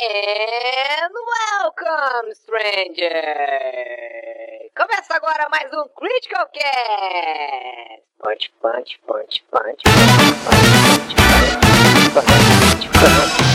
And welcome, stranger! Começa agora mais um Critical Cast! Punch, punch, punch, punch, punch, punch, punch, punch, punch.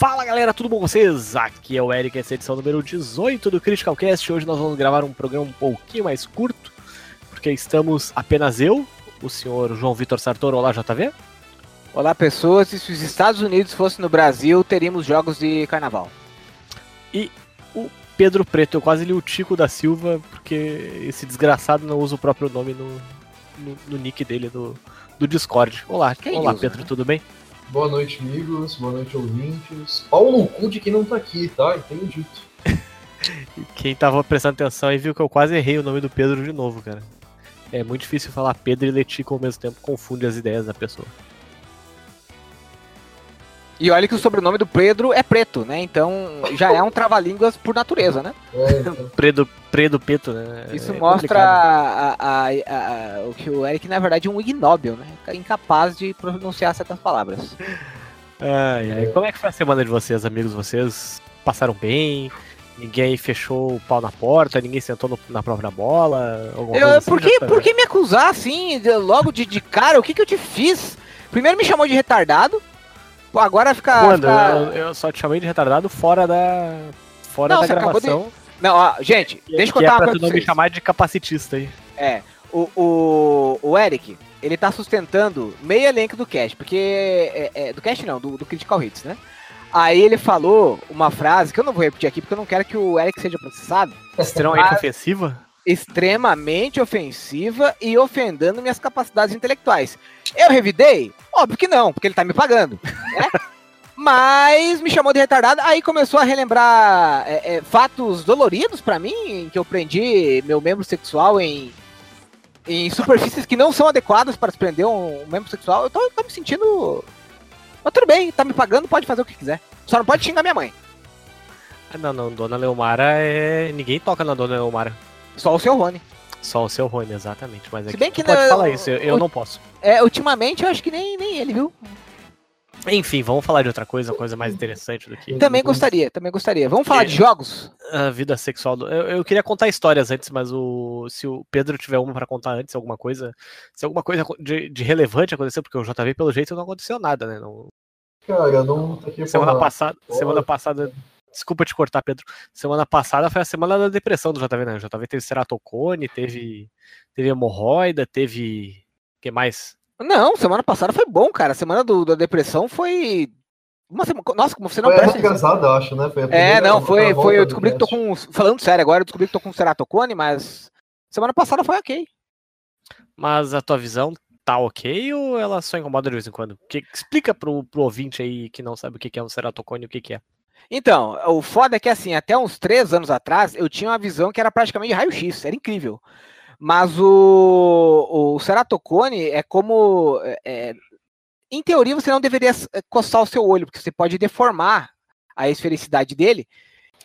Fala galera, tudo bom com vocês? Aqui é o Eric, essa é a edição número 18 do Critical Cast. Hoje nós vamos gravar um programa um pouquinho mais curto, porque estamos apenas eu, o senhor João Vitor Sartor, olá JV. Olá pessoas, e se os Estados Unidos fossem no Brasil, teríamos jogos de carnaval. E o Pedro Preto, eu quase li o Tico da Silva, porque esse desgraçado não usa o próprio nome no, no, no nick dele do, do Discord. Olá, Quem olá usa, Pedro, né? tudo bem? Boa noite, amigos. Boa noite, ouvintes. Pau no cu de quem não tá aqui, tá? E tenho dito. E Quem tava prestando atenção aí viu que eu quase errei o nome do Pedro de novo, cara. É muito difícil falar Pedro e Letico ao mesmo tempo, confunde as ideias da pessoa. E olha que o sobrenome do Pedro é preto, né? Então já é um trava-línguas por natureza, né? É, então, Predo, Predo Peto, né? Isso É mostra a- a- a- o que o Eric, na verdade, é um ignóbil, né? Incapaz de pronunciar certas palavras. Ai, ai. Como é que foi a semana de vocês, amigos? Vocês passaram bem? Ninguém fechou o pau na porta? Ninguém sentou no- na própria bola? Alguma Eu- assim, por, que, JV? por que me acusar assim, de- logo de, de cara? O que, que eu te fiz? Primeiro me chamou de retardado, pô, agora fica. Quando? fica- Eu, eu só te chamei de retardado fora da. Fora Não, da você acabou de- gravação. Não, ó, gente, deixa eu que contar é uma pra coisa tu não me chamar de capacitista aí. É, o, o, o Eric, ele tá sustentando meio elenco do cast, porque. é- é, do cast não, do, do Critical Hits, né? Aí ele falou uma frase que eu não vou repetir aqui porque eu não quero que o Eric seja processado. Extremamente ofensiva? Extremamente ofensiva e ofendendo minhas capacidades intelectuais. Eu revidei? Óbvio que não, porque ele tá me pagando. né? Mas me chamou de retardado, aí começou a relembrar é, é, fatos doloridos pra mim, em que eu prendi meu membro sexual em, em superfícies que não são adequadas para se prender um membro sexual. Eu tô, tô me sentindo. Mas tudo bem, tá me pagando, pode fazer o que quiser. Só não pode xingar minha mãe. Ah, Não, não, Dona Leomara é. Ninguém toca na Dona Leomara. Só o seu Rony. Só o seu Rony, exatamente. Mas é Se que bem tu que pode não- falar isso, eu, eu o- não posso. É, ultimamente eu acho que nem, nem ele, viu? Enfim, vamos falar de outra coisa, coisa mais interessante do que Também gostaria, também gostaria. Vamos falar de É. jogos? a vida sexual. Do... Eu, eu queria contar histórias antes, mas o se o Pedro tiver uma pra contar antes, alguma coisa, se alguma coisa de, de relevante aconteceu, porque o JV pelo jeito não aconteceu nada, né? Não- cara, não tá Semana passada, semana passada, desculpa te cortar, Pedro. Semana passada foi a semana da depressão do JV, né? O JV teve ceratocone, teve teve hemorroida, teve o que mais? Não, semana passada foi bom, cara. Semana do, da depressão foi. Uma semana. Nossa, como você não Foi presta atenção. retrasada, acho, né? Foi a É, não, foi, a foi. Eu descobri que tô com. Falando sério agora, eu descobri que tô com ceratocone, mas. Semana passada foi ok. Mas a tua visão tá ok ou ela só incomoda de vez em quando? Que, explica pro, pro ouvinte aí que não sabe o que que é um ceratocone e o que que é. Então, o foda é que assim, até uns três anos atrás, eu tinha uma visão que era praticamente raio-x, era incrível. Mas o, o ceratocone é como. é, é, em teoria, você não deveria s- coçar o seu olho, porque você pode deformar a esfericidade dele.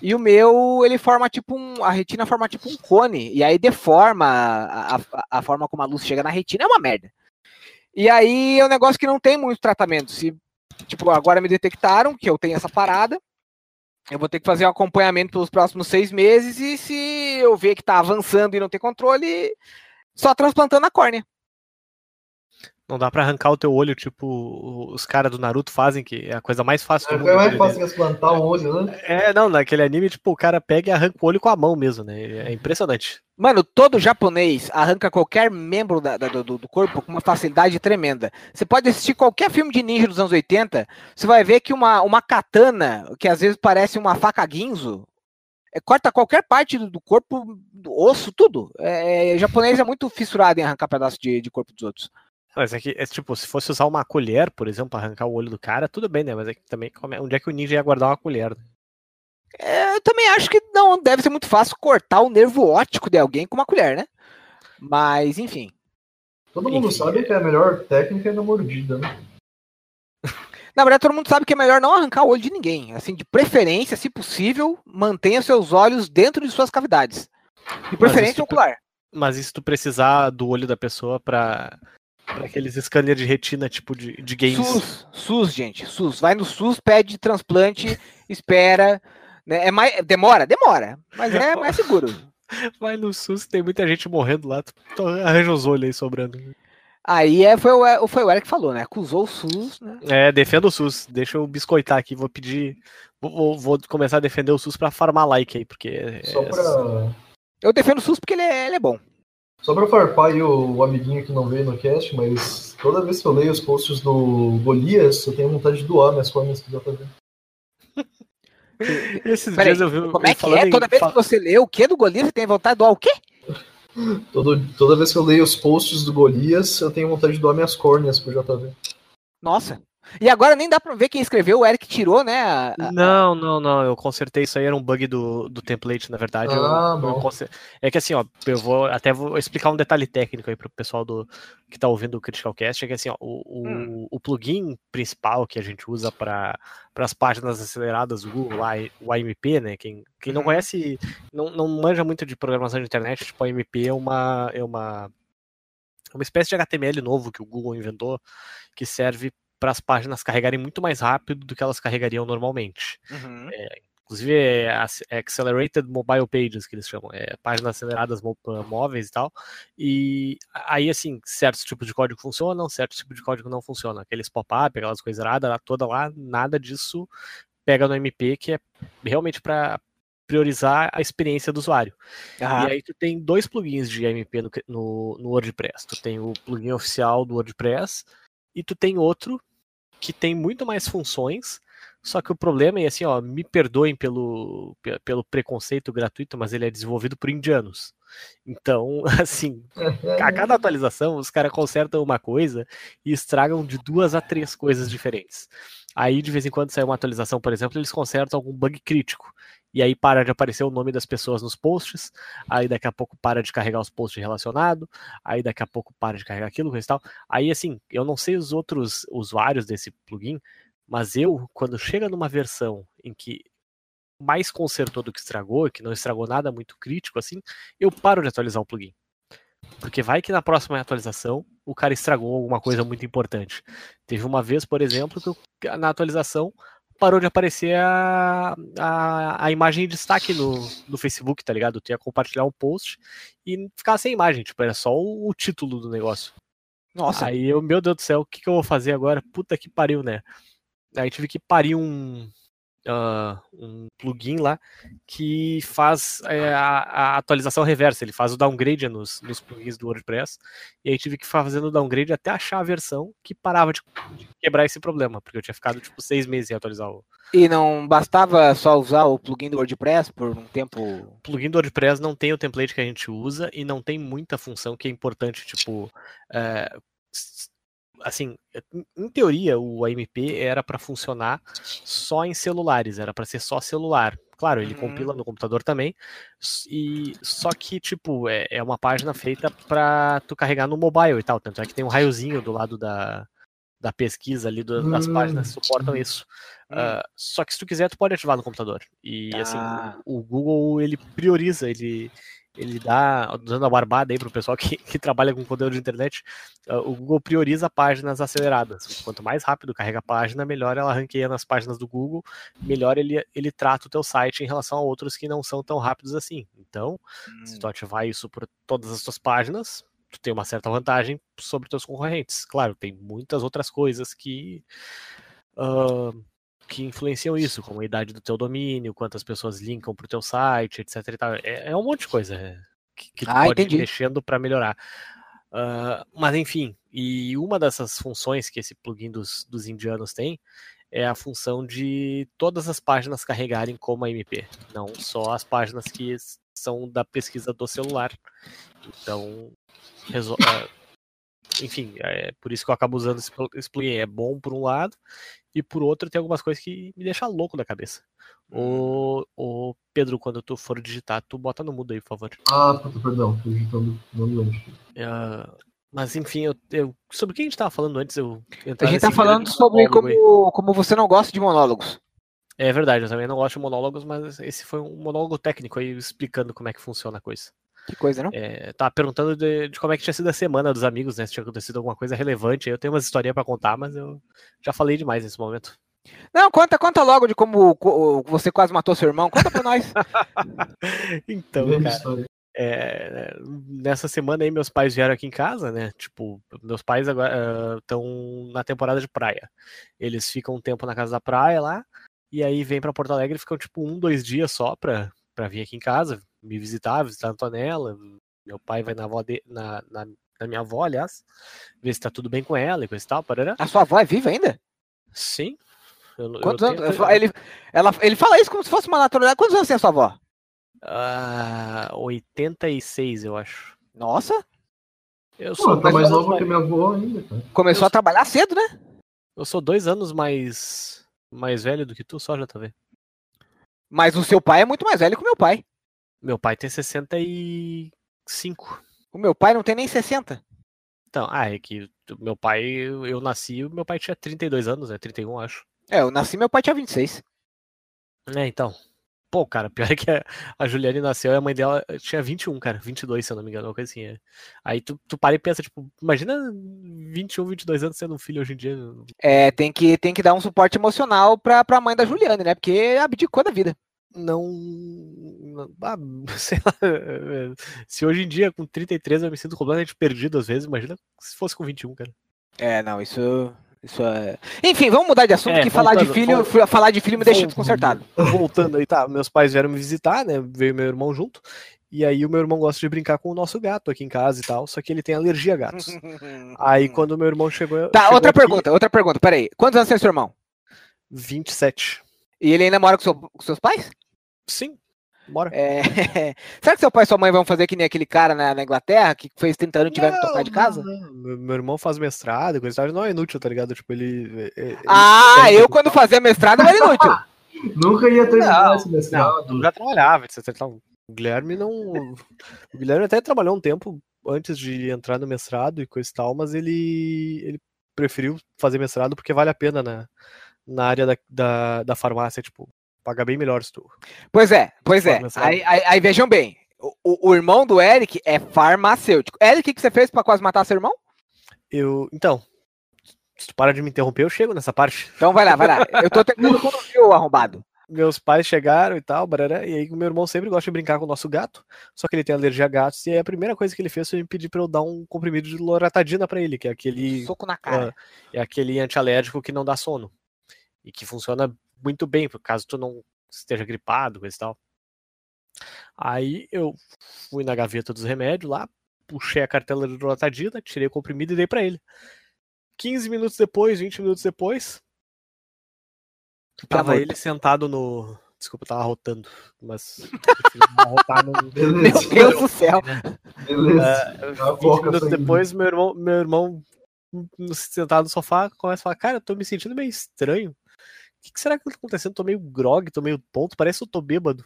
E o meu, ele forma tipo um. A retina forma tipo um cone. E aí deforma a, a, a forma como a luz chega na retina. É uma merda. E aí é um negócio que não tem muito tratamento. Se, tipo, agora me detectaram que eu tenho essa parada. Eu vou ter que fazer um acompanhamento pelos próximos seis meses. E se eu ver que tá avançando e não tem controle, só transplantando a córnea. Não dá pra arrancar o teu olho, tipo os caras do Naruto fazem, que é a coisa mais fácil do É, mundo. é mais né? fácil que plantar o olho, né? É, não, naquele anime, tipo, o cara pega e arranca o olho com a mão mesmo, né? É impressionante. Mano, todo japonês arranca qualquer membro da- da- do, do corpo com uma facilidade tremenda. Você pode assistir qualquer filme de ninja dos anos 80, você vai ver que uma, uma katana, que às vezes parece uma faca guinzo, é, corta qualquer parte do, do corpo, do osso, tudo. É, é, japonês é muito fissurado em arrancar pedaço de, de corpo dos outros. Mas é que, é, tipo, se fosse usar uma colher, por exemplo, pra arrancar o olho do cara, tudo bem, né? Mas é que também, como é- onde é que o ninja ia guardar uma colher? né? É, eu também acho que não deve ser muito fácil cortar o nervo óptico de alguém com uma colher, né? Mas, enfim. Todo mundo Enfim, sabe que a melhor técnica é na mordida, né? Na verdade, todo mundo sabe que é melhor não arrancar o olho de ninguém. Assim, de preferência, se possível, mantenha seus olhos dentro de suas cavidades. De preferência ocular. Mas e se tu precisar do olho da pessoa pra aqueles scanners de retina, tipo de, de games? SUS, SUS, gente, SUS. Vai no SUS, pede transplante, espera. Né? É mais, demora, demora, mas é mais seguro. Vai no SUS, tem muita gente morrendo lá, arranja os olhos aí sobrando. Aí é, foi, o, foi o Eric que falou, né? Acusou o SUS, né? É, defenda o SUS. Deixa eu biscoitar aqui, vou pedir. Vou, vou- começar a defender o SUS pra farmar like aí, porque. é- Só pra, Eu defendo o SUS porque ele é, ele é bom. Só pra farpar aí o, o amiguinho que não veio no cast, mas toda vez que eu leio os posts do Golias, eu tenho vontade de doar minhas córneas pro JV. Esses Peraí, dias eu vi. como é que é? em- Toda vez que você lê o que do Golias, você tem vontade de doar o quê? Todo, toda vez que eu leio os posts do Golias, eu tenho vontade de doar minhas córneas pro JV. Nossa. E agora nem dá pra ver quem escreveu, o Eric tirou, né? a- a- Não, não, não, eu consertei isso aí, era um bug do, do template, na verdade. eu- Ah, eu bom. conser- É que assim, ó, eu vou até vou explicar um detalhe técnico aí pro pessoal do, que tá ouvindo o Critical Cast, é que assim, ó, o, o, Hum. o plugin principal que a gente usa para as páginas aceleradas do Google, lá, o AMP, né, quem, quem não Uhum. conhece, não, não manja muito de programação de internet, tipo, o AMP é uma, é uma, uma espécie de HTML novo que o Google inventou, que serve para as páginas carregarem muito mais rápido do que elas carregariam normalmente. Uhum. Inclusive é é Accelerated Mobile Pages, que eles chamam, é páginas aceleradas móveis e tal. E aí, assim, certos tipos de código funcionam, certos tipos de código não funcionam. Aqueles pop-up, aquelas coisas erradas, lá, toda lá, nada disso pega no MP, que é realmente para priorizar a experiência do usuário. E aí tu tem dois plugins de AMP no, no, no WordPress. Tu tem o plugin oficial do WordPress e tu tem outro que tem muito mais funções. Só que o problema é assim, ó, me perdoem pelo, pe- pelo preconceito gratuito, mas ele é desenvolvido por indianos. Então, assim, a cada atualização os caras consertam uma coisa e estragam de duas a três coisas diferentes. Aí, de vez em quando sai uma atualização, por exemplo, eles consertam algum bug crítico. E aí para de aparecer o nome das pessoas nos posts, aí daqui a pouco para de carregar os posts relacionados, aí daqui a pouco para de carregar aquilo, coisa e tal. Aí, assim, eu não sei os outros usuários desse plugin, mas eu, quando chega numa versão em que mais consertou do que estragou, que não estragou nada muito crítico, assim, eu paro de atualizar o plugin. Porque vai que na próxima atualização o cara estragou alguma coisa muito importante. Teve uma vez, por exemplo, que eu- na atualização parou de aparecer a, a, a imagem em destaque no, no Facebook, tá ligado? Tu ia compartilhar um post e ficava sem imagem, tipo, era só o, o título do negócio. Nossa. Aí eu, meu Deus do céu, o que, que eu vou fazer agora? Puta que pariu, né? Aí tive que parir um, ah, um plugin lá que faz é, a, a atualização reversa. Ele faz o downgrade nos, nos plugins do WordPress. E aí tive que fazer o downgrade até achar a versão que parava de, de quebrar esse problema. Porque eu tinha ficado tipo seis meses sem atualizar o E não bastava só usar o plugin do WordPress por um tempo. o plugin do WordPress não tem o template que a gente usa e não tem muita função que é importante, tipo, é, assim, em- em teoria o AMP era para funcionar só em celulares, era para ser só celular. Claro, ele Uhum. compila no computador também, e só que tipo é, é uma página feita para tu carregar no mobile e tal, tanto é que tem um raiozinho do lado da, da pesquisa ali do- das Hum. páginas que suportam isso. Ah, só que se tu quiser, tu pode ativar no computador. E assim, Ah. o, o Google ele prioriza, ele, ele dá, dando a barbada aí pro pessoal que, que trabalha com conteúdo de internet, ah, o Google prioriza páginas aceleradas. Quanto mais rápido carrega a página, melhor ela ranqueia nas páginas do Google, melhor ele, ele trata o teu site em relação a outros que não são tão rápidos assim. Então, se tu ativar isso por todas as tuas páginas, tu tem uma certa vantagem sobre teus concorrentes. Claro, tem muitas outras coisas que ah, que influenciam isso, como a idade do teu domínio, quantas pessoas linkam pro teu site, etc. É, é um monte de coisa é, que, que tu Ah, pode entendi. ir mexendo para melhorar. Ah, mas enfim, e uma dessas funções que esse plugin dos, dos indianos tem é a função de todas as páginas carregarem como AMP, não só as páginas que são da pesquisa do celular. Então, resol... É, enfim, é por isso que eu acabo usando esse plugin. É bom por um lado, e por outro tem algumas coisas que me deixam louco da cabeça. O, o Pedro, quando tu for digitar, tu bota no mudo aí, por favor. Ah, perdão, tô digitando no lembro. Uh, mas enfim, eu, eu, sobre o que a gente tava falando antes? Eu a gente tá falando sobre como, como você não gosta de monólogos. É verdade, eu também não gosto de monólogos, mas esse foi um monólogo técnico aí explicando como é que funciona a coisa. Que coisa, não? É, tava perguntando de, de, como é que tinha sido a semana dos amigos, né? Se tinha acontecido alguma coisa relevante. Eu tenho umas historinhas para contar, mas eu já falei demais nesse momento. Não, conta, conta logo de como você quase matou seu irmão. Conta pra nós. então, cara. É, nessa semana aí meus pais vieram aqui em casa, né? Tipo, meus pais agora estão uh, na temporada de praia. Eles ficam um tempo na casa da praia lá, e aí vêm para Porto Alegre e ficam tipo um, dois dias só pra, pra vir aqui em casa, me visitar, visitar a Antonella. Meu pai vai na, avó de, na, na, na, minha avó, aliás, ver se tá tudo bem com ela e coisa e tal. Parará. A sua avó é viva ainda? Sim. Eu, Quantos eu anos? Tenho... Ele, ela, ele fala isso como se fosse uma naturalidade. Quantos anos tem a sua avó? Uh, 86, eu acho. Nossa! Eu sou Pô, tá mais novo mais... que minha avó ainda, cara. Começou eu a trabalhar cedo, né? Eu sou dois anos mais mais velho do que tu, só já tá vendo. Mas o seu pai é muito mais velho que o meu pai. Meu pai tem 65. O meu pai não tem nem 60. Então, ah, é que meu pai, eu nasci, meu pai tinha 32 anos, né? 31, acho. É, eu nasci, meu pai tinha 26. É, então. Pô, cara, pior é que a, Juliane nasceu e a mãe dela tinha 21, cara. 22, se eu não me engano, uma coisa assim. É. Aí tu, tu para e pensa, tipo, imagina 21, 22 anos sendo um filho hoje em dia. É, tem que, tem que dar um suporte emocional pra, pra mãe da Juliane, né? Porque abdicou da vida. Não. Ah, sei lá. Se hoje em dia, com 33, eu me sinto completamente perdido às vezes, imagina se fosse com 21, cara. É, não, isso. Isso é... Enfim, vamos mudar de assunto, é, que falar de filho, voltando, falar de filho me deixa desconcertado. Voltando aí, tá, meus pais vieram me visitar, né, veio meu irmão junto, e aí o meu irmão gosta de brincar com o nosso gato aqui em casa e tal, só que ele tem alergia a gatos. aí quando o meu irmão chegou... Tá, chegou outra aqui... pergunta, outra pergunta, peraí, quantos anos tem seu irmão? 27. E ele ainda mora com, seu, com seus pais? Sim, Bora. É... Será que seu pai e sua mãe vão fazer que nem aquele cara na, na Inglaterra que fez 30 anos e tiveram que tocar de casa? Não, meu, meu, irmão faz mestrado, coisa não é inútil, tá ligado? Tipo, ele. ele ah, ele... eu quando fazia mestrado era inútil. Nunca ia terminar esse mestrado. Não, já trabalhava, etc. O Guilherme não. O Guilherme até trabalhou um tempo antes de entrar no mestrado e coisa e tal, mas ele, ele preferiu fazer mestrado porque vale a pena na, na área da, da, da farmácia, tipo, paga bem melhor se tu. Pois é, pois é. Aí, aí, aí, vejam bem, o, o, irmão do Eric é farmacêutico. Eric, o que você fez para quase matar seu irmão? Eu, então, se tu para de me interromper, eu chego nessa parte. Então vai lá, vai lá. Eu tô tentando conduzir o arrombado. Meus pais chegaram e tal, barará, e aí o meu irmão sempre gosta de brincar com o nosso gato, só que ele tem alergia a gatos, e aí a primeira coisa que ele fez foi me pedir pra eu dar um comprimido de loratadina para ele, que é aquele... Soco na cara. É, é aquele antialérgico que não dá sono, e que funciona muito bem, por caso tu não esteja gripado, coisa e tal. Aí eu fui na gaveta dos remédios lá, puxei a cartela de Lotadina, tirei o comprimido e dei para ele. 15 minutos depois, 20 minutos depois, tava ele sentado no. Desculpa, eu tava rotando, mas. rotar no... Meu Deus do céu! Beleza. Uh, 20 minutos depois, meu irmão, meu irmão sentado no sofá começa a falar: Cara, eu tô me sentindo meio estranho que, que será que tá acontecendo? Tô meio grog, tô meio ponto, parece que eu tô bêbado.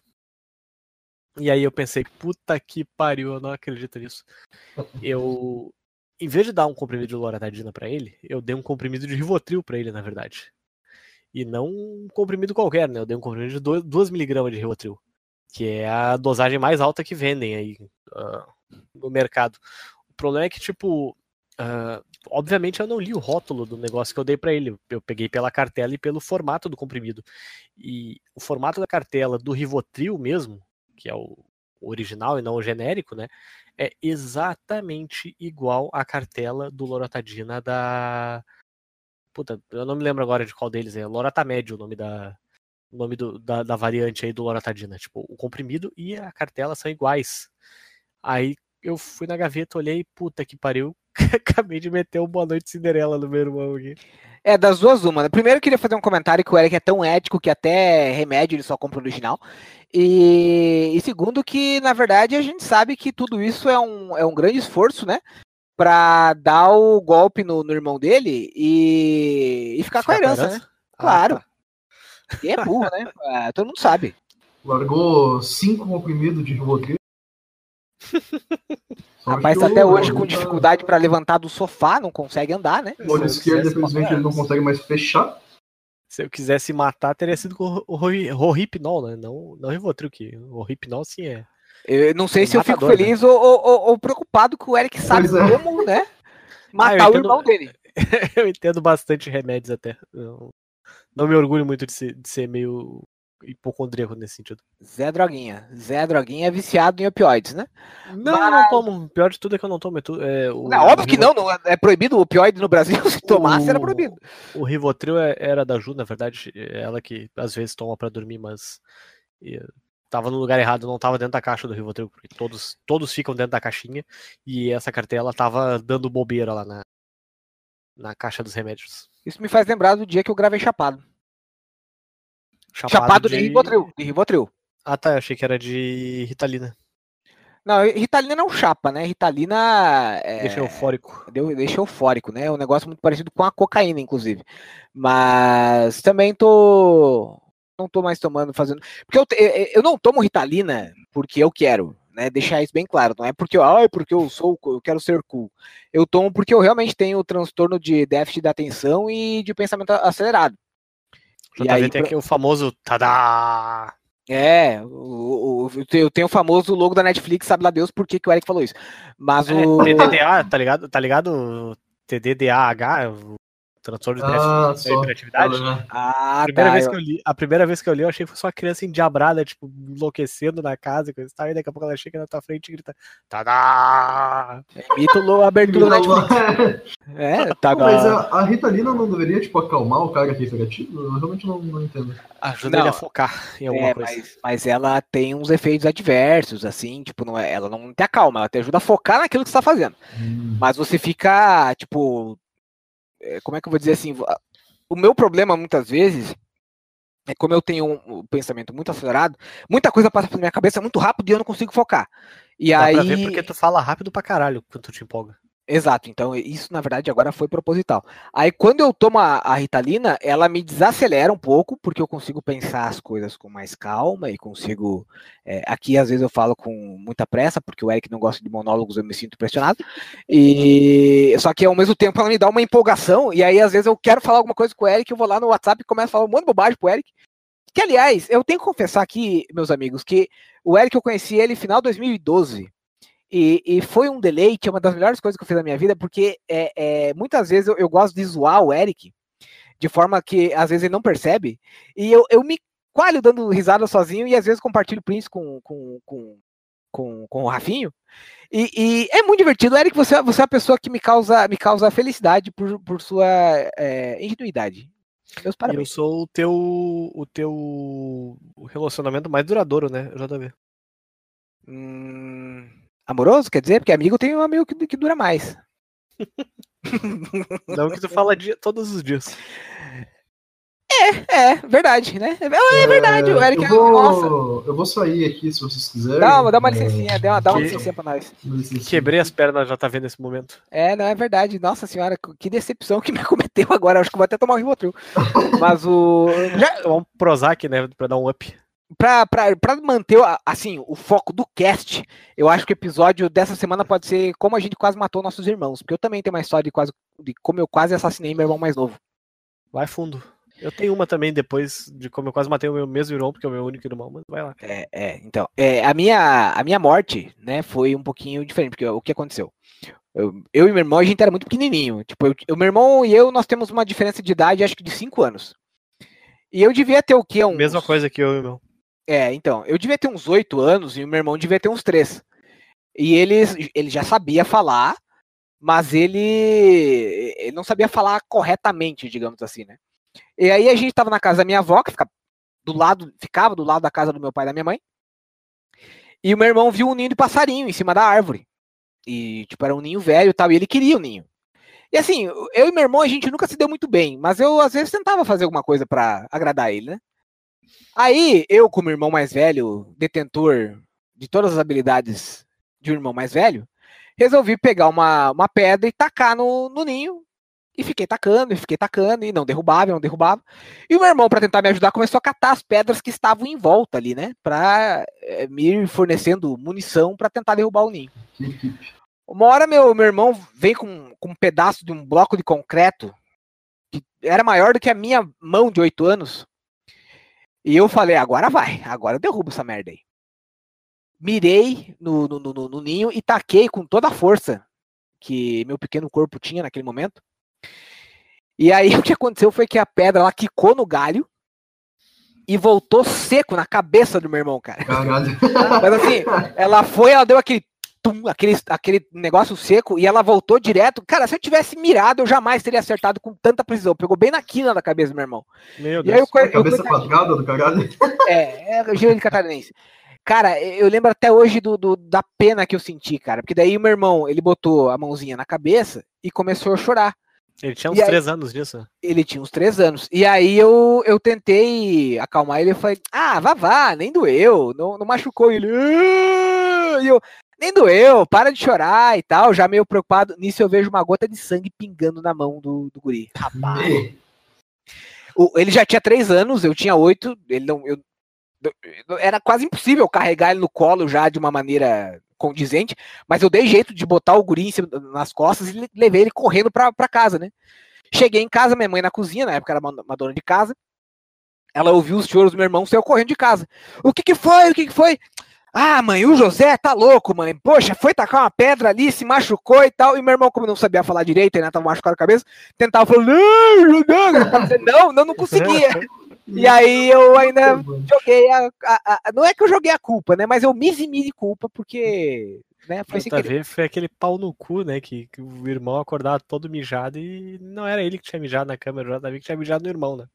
E aí eu pensei, puta que pariu, eu não acredito nisso. Eu, em vez de dar um comprimido de loratadina para ele, eu dei um comprimido de Rivotril para ele, na verdade. E não um comprimido qualquer, né? Eu dei um comprimido de 2mg de Rivotril, que é a dosagem mais alta que vendem aí uh, no mercado. O problema é que, tipo, uh, obviamente eu não li o rótulo do negócio que eu dei para ele. Eu peguei pela cartela e pelo formato do comprimido. E o formato da cartela do Rivotril mesmo, que é o original e não o genérico, né? É exatamente igual à cartela do Loratadina da. Puta, eu não me lembro agora de qual deles é. Loratamed, o nome da. O nome do, da, da variante aí do Loratadina. Tipo, o comprimido e a cartela são iguais. Aí eu fui na gaveta, olhei, puta que pariu, acabei de meter um Boa Noite Cinderela no meu irmão aqui. É, das duas uma. né? Primeiro eu queria fazer um comentário que o Eric é tão ético que até remédio ele só compra o original. E, e segundo que, na verdade, a gente sabe que tudo isso é um, é um grande esforço, né? Pra dar o golpe no, no irmão dele e, e ficar com a herança, né? Ah, Claro. tá. E é burro, né? É, todo mundo sabe. Largou cinco comprimidos de Rivotril. Rapaz tá até o- hoje com dificuldade pra levantar do sofá, não consegue andar, né? O olho esquerdo, quisesse infelizmente, ele não consegue mais fechar. Se eu quisesse matar, teria sido com o Ro- Rohypnol, né? Não, não Rivotril, que o Rohypnol sim é. Eu não sei É se eu fico né? feliz ou, ou- ou- ou preocupado que o Eric sabe é. como, né? Ah, Matar o entendo- irmão dele. Eu entendo bastante remédios até. Eu não me orgulho muito de ser, de ser meio hipocondríaco nesse sentido. Zé Droguinha. Zé Droguinha é viciado em opioides, né? Não, eu não tomo. O pior de tudo é que eu não tomo. é é, o, Não, óbvio que o não, não é proibido o opioide no Brasil. Se tomasse, era O- proibido. O Rivotril é- era da Ju, na verdade. é Ela que às vezes toma pra dormir, mas. Tava no lugar errado, não tava dentro da caixa do Rivotril, porque todos, todos ficam dentro da caixinha. E essa cartela tava dando bobeira lá na, na caixa dos remédios. Isso me faz lembrar do dia que eu gravei Chapado. Chapado, de... Rivotril. De Rivotril. Ah tá, eu achei que era de Ritalina. Não, Ritalina não chapa, né? Ritalina é, Deixa eufórico. deu- deixa eufórico, né? É um negócio muito parecido com a cocaína, inclusive. Mas também tô. Não tô mais tomando, fazendo. Porque eu, te- eu- não tomo Ritalina porque eu quero, né? Deixar isso bem claro. Não é porque eu, ah, é porque eu sou, eu quero ser cool. Eu tomo porque eu realmente tenho transtorno de déficit da atenção e de pensamento acelerado. E JV aí, tem pra- aqui o famoso Tadá! É, o, o- eu tenho o famoso logo da Netflix, sabe lá Deus por que, que o Eric falou isso. Mas o. É, TDDA, tá ligado? Tá ligado? TDDAH, transtorno de Ah, só. hiperatividade. Né? Ah, A primeira, tá, vez eu- que eu li, a primeira vez que eu li, eu achei que foi só uma criança endiabrada, tipo, enlouquecendo na casa e coisa e tal. E daqui a pouco ela chega na tua frente e grita: Tadá! Imita o- a abertura. Mas É, tá a, a Ritalina não deveria, tipo, acalmar o cara que é hiperativo? Eu realmente não, não entendo. Ajuda Não. ele a focar em alguma É, coisa. mas, mas ela tem uns efeitos adversos, assim, tipo, não é, ela não te acalma, ela te ajuda a focar naquilo que você tá fazendo. Hum. Mas você fica, tipo, é, como é que eu vou dizer assim? O meu problema muitas vezes é como eu tenho um, um pensamento muito acelerado, muita coisa passa pela minha cabeça muito rápido e eu não consigo focar. E Dá aí, pra ver porque tu fala rápido pra caralho quando tu te empolga. Exato. Então isso na verdade agora foi proposital. Aí quando eu tomo a, a Ritalina, ela me desacelera um pouco porque eu consigo pensar as coisas com mais calma e consigo. é, aqui às vezes eu falo com muita pressa porque o Eric não gosta de monólogos, eu me sinto pressionado. E só que ao mesmo tempo ela me dá uma empolgação e aí às vezes eu quero falar alguma coisa com o Eric, eu vou lá no WhatsApp e começo a falar um monte de bobagem pro Eric. Que aliás, eu tenho que confessar aqui, meus amigos, que o Eric eu conheci ele final de 2012. E, e foi um deleite, é uma das melhores coisas que eu fiz na minha vida, porque é, é, muitas vezes eu, eu gosto de zoar o Eric, de forma que às vezes ele não percebe, e eu, eu me coalho dando risada sozinho e às vezes compartilho prints com, com, com, com, com o Rafinho. E, e é muito divertido. Eric, você, você é uma pessoa que me causa, me causa felicidade por, por sua é, ingenuidade. Meus E eu parabéns. sou o teu, o teu relacionamento mais duradouro, né, JV? Hum, amoroso, quer dizer? Porque amigo tem um amigo que, que dura mais. Não que tu fala dia, todos os dias. É, verdade, né? É, é verdade, o Eric eu é. vou, Nossa. eu vou sair aqui se vocês quiserem. Dá, dá uma É, licencinha, dá uma, dá uma Que- licencinha pra nós. Quebrei as pernas, já tá vendo nesse momento. É, não, é verdade. Nossa senhora, que decepção que me cometeu agora. Acho que vou até tomar um Rivotril. Mas o. Já, Tomar um Prozac, né, pra dar um up. Pra manter assim, o foco do cast, eu acho que o episódio dessa semana pode ser como a gente quase matou nossos irmãos. Porque eu também tenho uma história de, quase, de como eu quase assassinei meu irmão mais novo. Vai fundo. Eu tenho uma também depois de como eu quase matei o meu mesmo irmão, porque é o meu único irmão, mas vai lá. É, é, então, é, a, minha, a minha morte, né, foi um pouquinho diferente, porque o que aconteceu? Eu, eu e meu irmão, a gente era muito pequenininho. Tipo, eu, o meu irmão e eu, nós temos uma diferença de idade, acho que de 5 anos. E eu devia ter o quê? Uns, Mesma coisa que eu e meu. É, então, eu devia ter uns 8 anos e o meu irmão devia ter uns 3. E eles, ele já sabia falar, mas ele, ele não sabia falar corretamente, digamos assim, né? E aí a gente tava na casa da minha avó, que fica do lado, ficava do lado da casa do meu pai e da minha mãe. E o meu irmão viu um ninho de passarinho em cima da árvore. E, tipo, era um ninho velho e tal, e ele queria o ninho. E assim, eu e meu irmão, a gente nunca se deu muito bem, mas eu às vezes tentava fazer alguma coisa pra agradar ele, né? Aí, eu, como irmão mais velho, detentor de todas as habilidades de um irmão mais velho, resolvi pegar uma, uma pedra e tacar no, no ninho. E fiquei tacando, e fiquei tacando, e não derrubava, e não derrubava. E o meu irmão, para tentar me ajudar, começou a catar as pedras que estavam em volta ali, né? Pra eh, me fornecendo munição para tentar derrubar o ninho. Uma hora meu, meu irmão vem com, com um pedaço de um bloco de concreto que era maior do que a minha mão de oito anos. E eu falei, agora vai, agora eu derrubo essa merda aí. Mirei no, no, no, no ninho e taquei com toda a força que meu pequeno corpo tinha naquele momento. E aí o que aconteceu foi que a pedra ela quicou no galho e voltou seco na cabeça do meu irmão, cara. Caralho. Mas assim, ela foi, ela deu aquele tum, aquele, aquele negócio seco e ela voltou direto. Cara, se eu tivesse mirado, eu jamais teria acertado com tanta precisão. Pegou bem na quina da cabeça do meu irmão. Meu E aí eu, Deus. A eu cabeça quadrada do caralho. é, é gíria de catarinense. Cara, eu lembro até hoje do, do- da pena que eu senti, cara. Porque daí o meu irmão, ele botou a mãozinha na cabeça e começou a chorar. Ele tinha uns E aí- três anos disso. Ele tinha uns três anos. E aí eu, eu tentei acalmar ele e falei, ah, vá, vá, nem doeu, não, não machucou ele. "Ah!" E eu, nem doeu, para de chorar e tal, já meio preocupado. Nisso eu vejo uma gota de sangue pingando na mão do, do guri. O- ele já tinha três anos, eu tinha oito, ele não, eu, era quase impossível carregar ele no colo já de uma maneira condizente, mas eu dei jeito de botar o guri cima- nas costas e le- levei ele correndo pra, pra casa, né? Cheguei em casa, minha mãe na cozinha, na época era uma, uma dona de casa, ela ouviu os choros do meu irmão, saiu correndo de casa. O que que foi? O que que foi? Ah, mãe, o José tá louco, mãe. Poxa, foi tacar uma pedra ali, se machucou e tal. E meu irmão, como não sabia falar direito, ainda tava machucado a cabeça, tentava falar, não, não, não, não, conseguia. E aí eu ainda joguei a, a- a- Não é que eu joguei a culpa, né? Mas eu me eximi de culpa, porque. Né, foi ver, foi aquele pau no cu, né? Que, que o irmão acordava todo mijado e não era ele que tinha mijado na câmera, o JV que tinha mijado no irmão, né?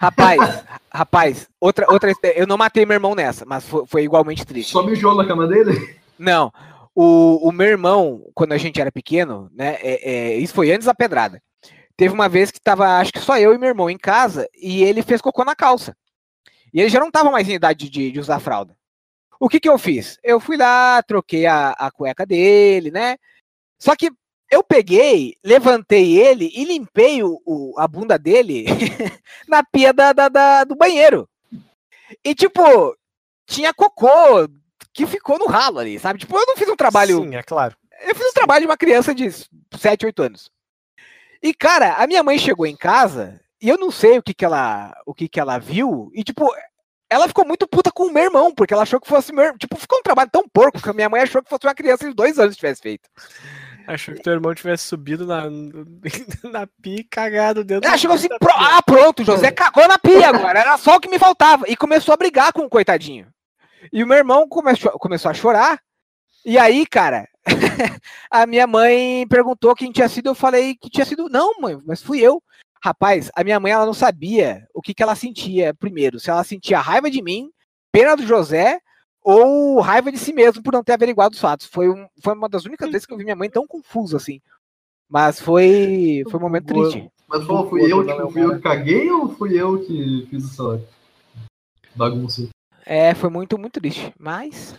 Rapaz, rapaz, outra, outra. Eu não matei meu irmão nessa, mas foi, foi igualmente triste. Só mijou na cama dele? Não. O, o meu irmão, quando a gente era pequeno, né? é- é, isso foi antes da pedrada. Teve uma vez que tava, acho que só eu e meu irmão em casa, e ele fez cocô na calça. E ele já não tava mais em idade de, de usar fralda. O que que eu fiz? Eu fui lá, troquei a, a cueca dele, né? Só que eu peguei, levantei ele e limpei o, o- a bunda dele na pia da, da- da- do banheiro. E tipo, tinha cocô que ficou no ralo ali, sabe? Tipo, eu não fiz um trabalho Sim, é claro. eu fiz o trabalho de uma criança de 7, 8 anos. E, cara, a minha mãe chegou em casa e eu não sei o que que ela, o que que ela viu. E, tipo, ela ficou muito puta com o meu irmão, porque ela achou que fosse meu irmão. Tipo, ficou um trabalho tão porco que a minha mãe achou que fosse uma criança de dois anos que tivesse feito. Achou que teu irmão tivesse subido na, na pia e cagado dentro Ela do- chegou assim, "Pro- ah, pronto, José cagou na pia agora, era só o que me faltava. E começou a brigar com o coitadinho. E o meu irmão começou, começou a chorar. E aí, cara, a minha mãe perguntou quem tinha sido, eu falei que tinha sido, não, mãe, mas fui eu. Rapaz, a minha mãe ela não sabia o que, que ela sentia primeiro, se ela sentia raiva de mim, pena do José ou raiva de si mesmo por não ter averiguado os fatos. Foi, um, foi uma das únicas vezes que eu vi minha mãe tão confusa assim. Mas foi, foi um momento triste. Mas pô, fui eu, que, fui eu que caguei ou fui eu que fiz essa bagunça? É, foi muito, muito triste. Mas.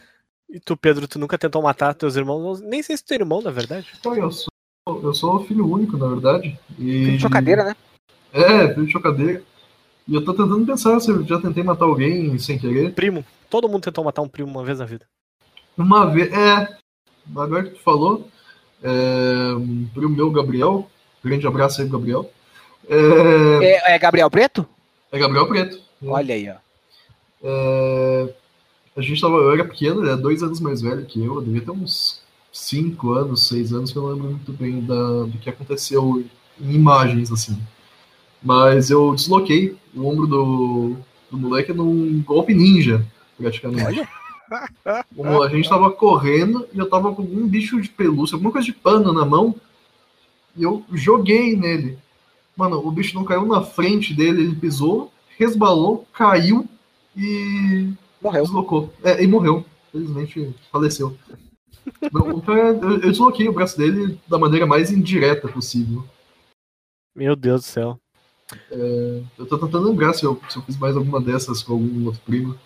E tu, Pedro, tu nunca tentou matar teus irmãos? Nem sei se tu é irmão, na verdade. Então, eu sou, eu sou filho único, na verdade. E... Filho de chocadeira, né? É, filho de chocadeira. E eu tô tentando pensar se eu já tentei matar alguém sem querer. Primo. Todo mundo tentou matar um primo uma vez na vida. Uma vez. É. Agora que tu falou. É, um primo meu, Gabriel. Grande abraço aí, Gabriel. É, É, é Gabriel Preto? é Gabriel Preto. Olha aí, ó. É, a gente tava, eu era pequeno, ele é dois anos mais velho que eu, eu devia ter uns cinco anos, seis anos, que eu não lembro muito bem da, do que aconteceu em imagens, assim. Mas eu desloquei o ombro do, do moleque num golpe ninja, praticamente. Olha. A gente tava correndo e eu tava com um bicho de pelúcia, alguma coisa de pano na mão, e eu joguei nele. Mano, o bicho não caiu na frente dele, ele pisou, resbalou, caiu e Morreu. deslocou. É, e morreu. Felizmente faleceu. Cara- eu, eu desloquei o braço dele da maneira mais indireta possível. Meu Deus do céu. É, eu tô tentando lembrar se eu, se eu fiz mais alguma dessas com algum outro primo.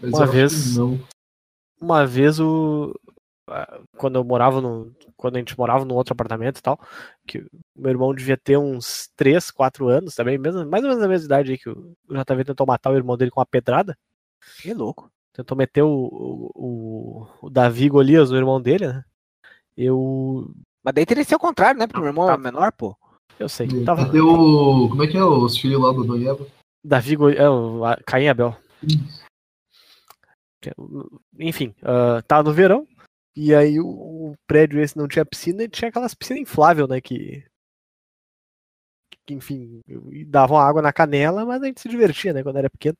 Mas Uma vez- Não. Uma vez o. ah, Quando eu morava no. Quando a gente morava num outro apartamento e tal, que o meu irmão devia ter uns 3, 4 anos também, mesmo, mais ou menos a mesma idade aí que o o JV tentou matar o irmão dele com uma pedrada. Que louco. Tentou meter o, o, o, o Davi Golias no irmão dele, né? Eu. Mas daí teria que ser o contrário, né? Porque o meu irmão é menor, pô. Eu sei. Tava, Cadê o. Como é que é os filhos lá do Adão e Eva? Davi Golias. É, o Caim e Abel. Isso. É Enfim, tava no verão. E aí o, o prédio esse não tinha piscina e tinha aquelas piscinas infláveis, né? Que. que, enfim, davam água na canela, mas a gente se divertia, né? Quando era pequeno.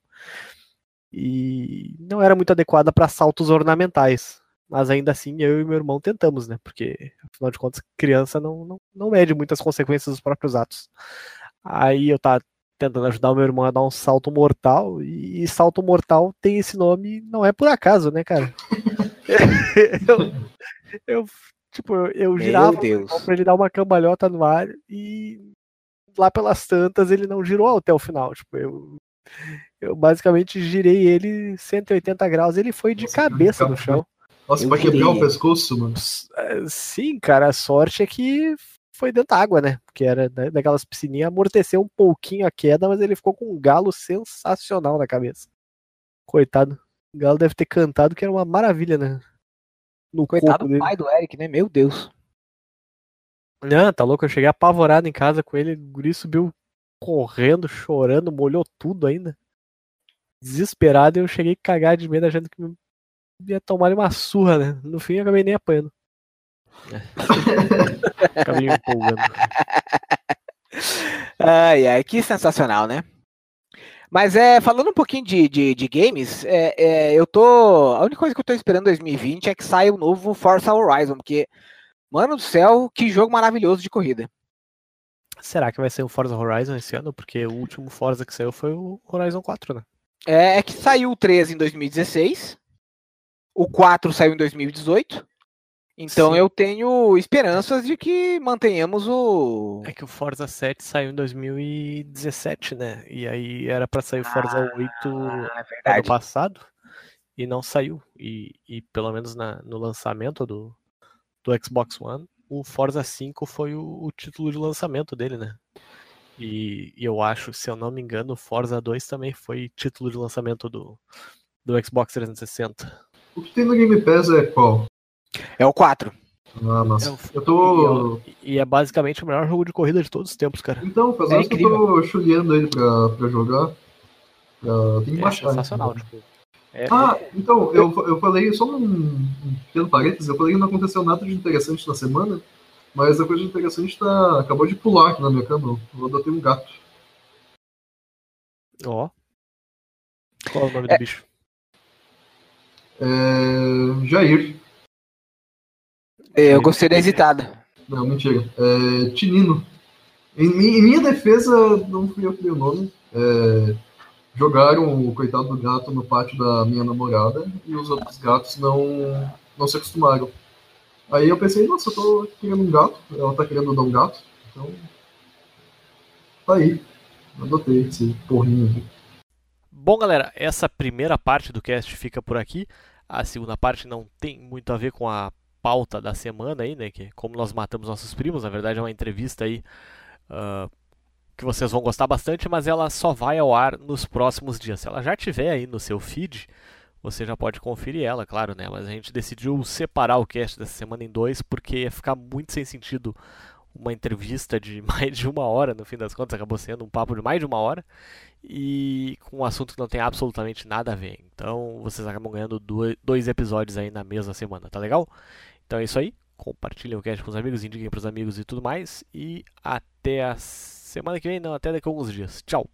E não era muito adequada para saltos ornamentais. Mas ainda assim, eu e meu irmão tentamos, né? Porque, afinal de contas, criança não, não, não mede muitas consequências dos próprios atos. Aí eu tava tentando ajudar o meu irmão a dar um salto mortal, e, salto mortal tem esse nome, não é por acaso, né, cara? eu, eu, tipo, eu, eu girava pra ele dar uma cambalhota no ar e lá pelas tantas ele não girou até o final. Tipo, eu, eu basicamente girei ele 180 graus, ele foi de Nossa, cabeça no chão. Nossa, Eu pra quebrar o pescoço, mano. É, Sim, cara, a sorte é que foi dentro da água, né? Porque era da- daquelas piscininhas, amorteceu um pouquinho a queda, mas ele ficou com um galo sensacional na cabeça. Coitado. O galo deve ter cantado que era uma maravilha, né? No Coitado do pai do Eric, né? Meu Deus. Não, tá louco, eu cheguei apavorado em casa com ele, o guri subiu correndo, chorando, molhou tudo ainda. Desesperado, eu cheguei a cagar de medo, achando que ia tomar uma surra, né? No fim, eu acabei nem apanhando. acabei me empolgando. Ai, ai, que sensacional, né? Mas é, falando um pouquinho de, de, de games, é, é, eu tô. A única coisa que eu tô esperando em 2020 é que saia o novo Forza Horizon, porque, mano do céu, que jogo maravilhoso de corrida. Será que vai ser o Forza Horizon esse ano? Porque o último Forza que saiu foi o Horizon 4, né? É, é que saiu o 3 em 2016, o 4 saiu em 2018, então Sim. eu tenho esperanças de que mantenhamos o. É que o Forza 7 saiu em 2017, né? E aí era pra sair o Forza 8 é ano passado e não saiu. E, e pelo menos na- no lançamento do, do Xbox One, o Forza 5 foi o, o título de lançamento dele, né? E, e eu acho, se eu não me engano, o Forza 2 também foi título de lançamento do, do Xbox 360. O que tem no Game Pass é qual? É o 4. Ah, nossa. É o- Eu tô. E é basicamente o melhor jogo de corrida de todos os tempos, cara. Então, faz É que eu tô chuleando ele pra, pra jogar. Pra... Tem que É baixar. sensacional, né? tipo. É, Ah, então, eu, eu falei, só um, pequeno parênteses, eu falei que não aconteceu nada de interessante na semana, mas a coisa interessante tá, acabou de pular aqui na minha cama. Eu adotei um gato. Ó. Qual é o nome É. do bicho? É... Jair. Eu gostei da hesitada. Não, mentira. É... Tinino. Em, em minha defesa, não fui eu que dei o nome. É... Jogaram o coitado do gato no pátio da minha namorada e os outros gatos não, não se acostumaram. Aí eu pensei, nossa, eu tô querendo um gato, ela tá querendo dar um gato, então. Tá aí. Adotei esse porrinho aqui. Bom, galera, essa primeira parte do cast fica por aqui. A segunda parte não tem muito a ver com a pauta da semana aí, né? Que é como nós matamos nossos primos. Na verdade, é uma entrevista aí ah, que vocês vão gostar bastante, mas ela só vai ao ar nos próximos dias. Se ela já tiver aí no seu feed, você já pode conferir ela, claro, né? Mas a gente decidiu separar o cast dessa semana em dois porque ia ficar muito sem sentido uma entrevista de mais de uma hora, no fim das contas, acabou sendo um papo de mais de uma hora e com um assunto que não tem absolutamente nada a ver. Então vocês acabam ganhando do- dois episódios aí na mesma semana, tá legal? Então é isso aí. Compartilhem o cast com os amigos, indiquem pros amigos e tudo mais. E até a semana que vem, não, até daqui a alguns dias. Tchau!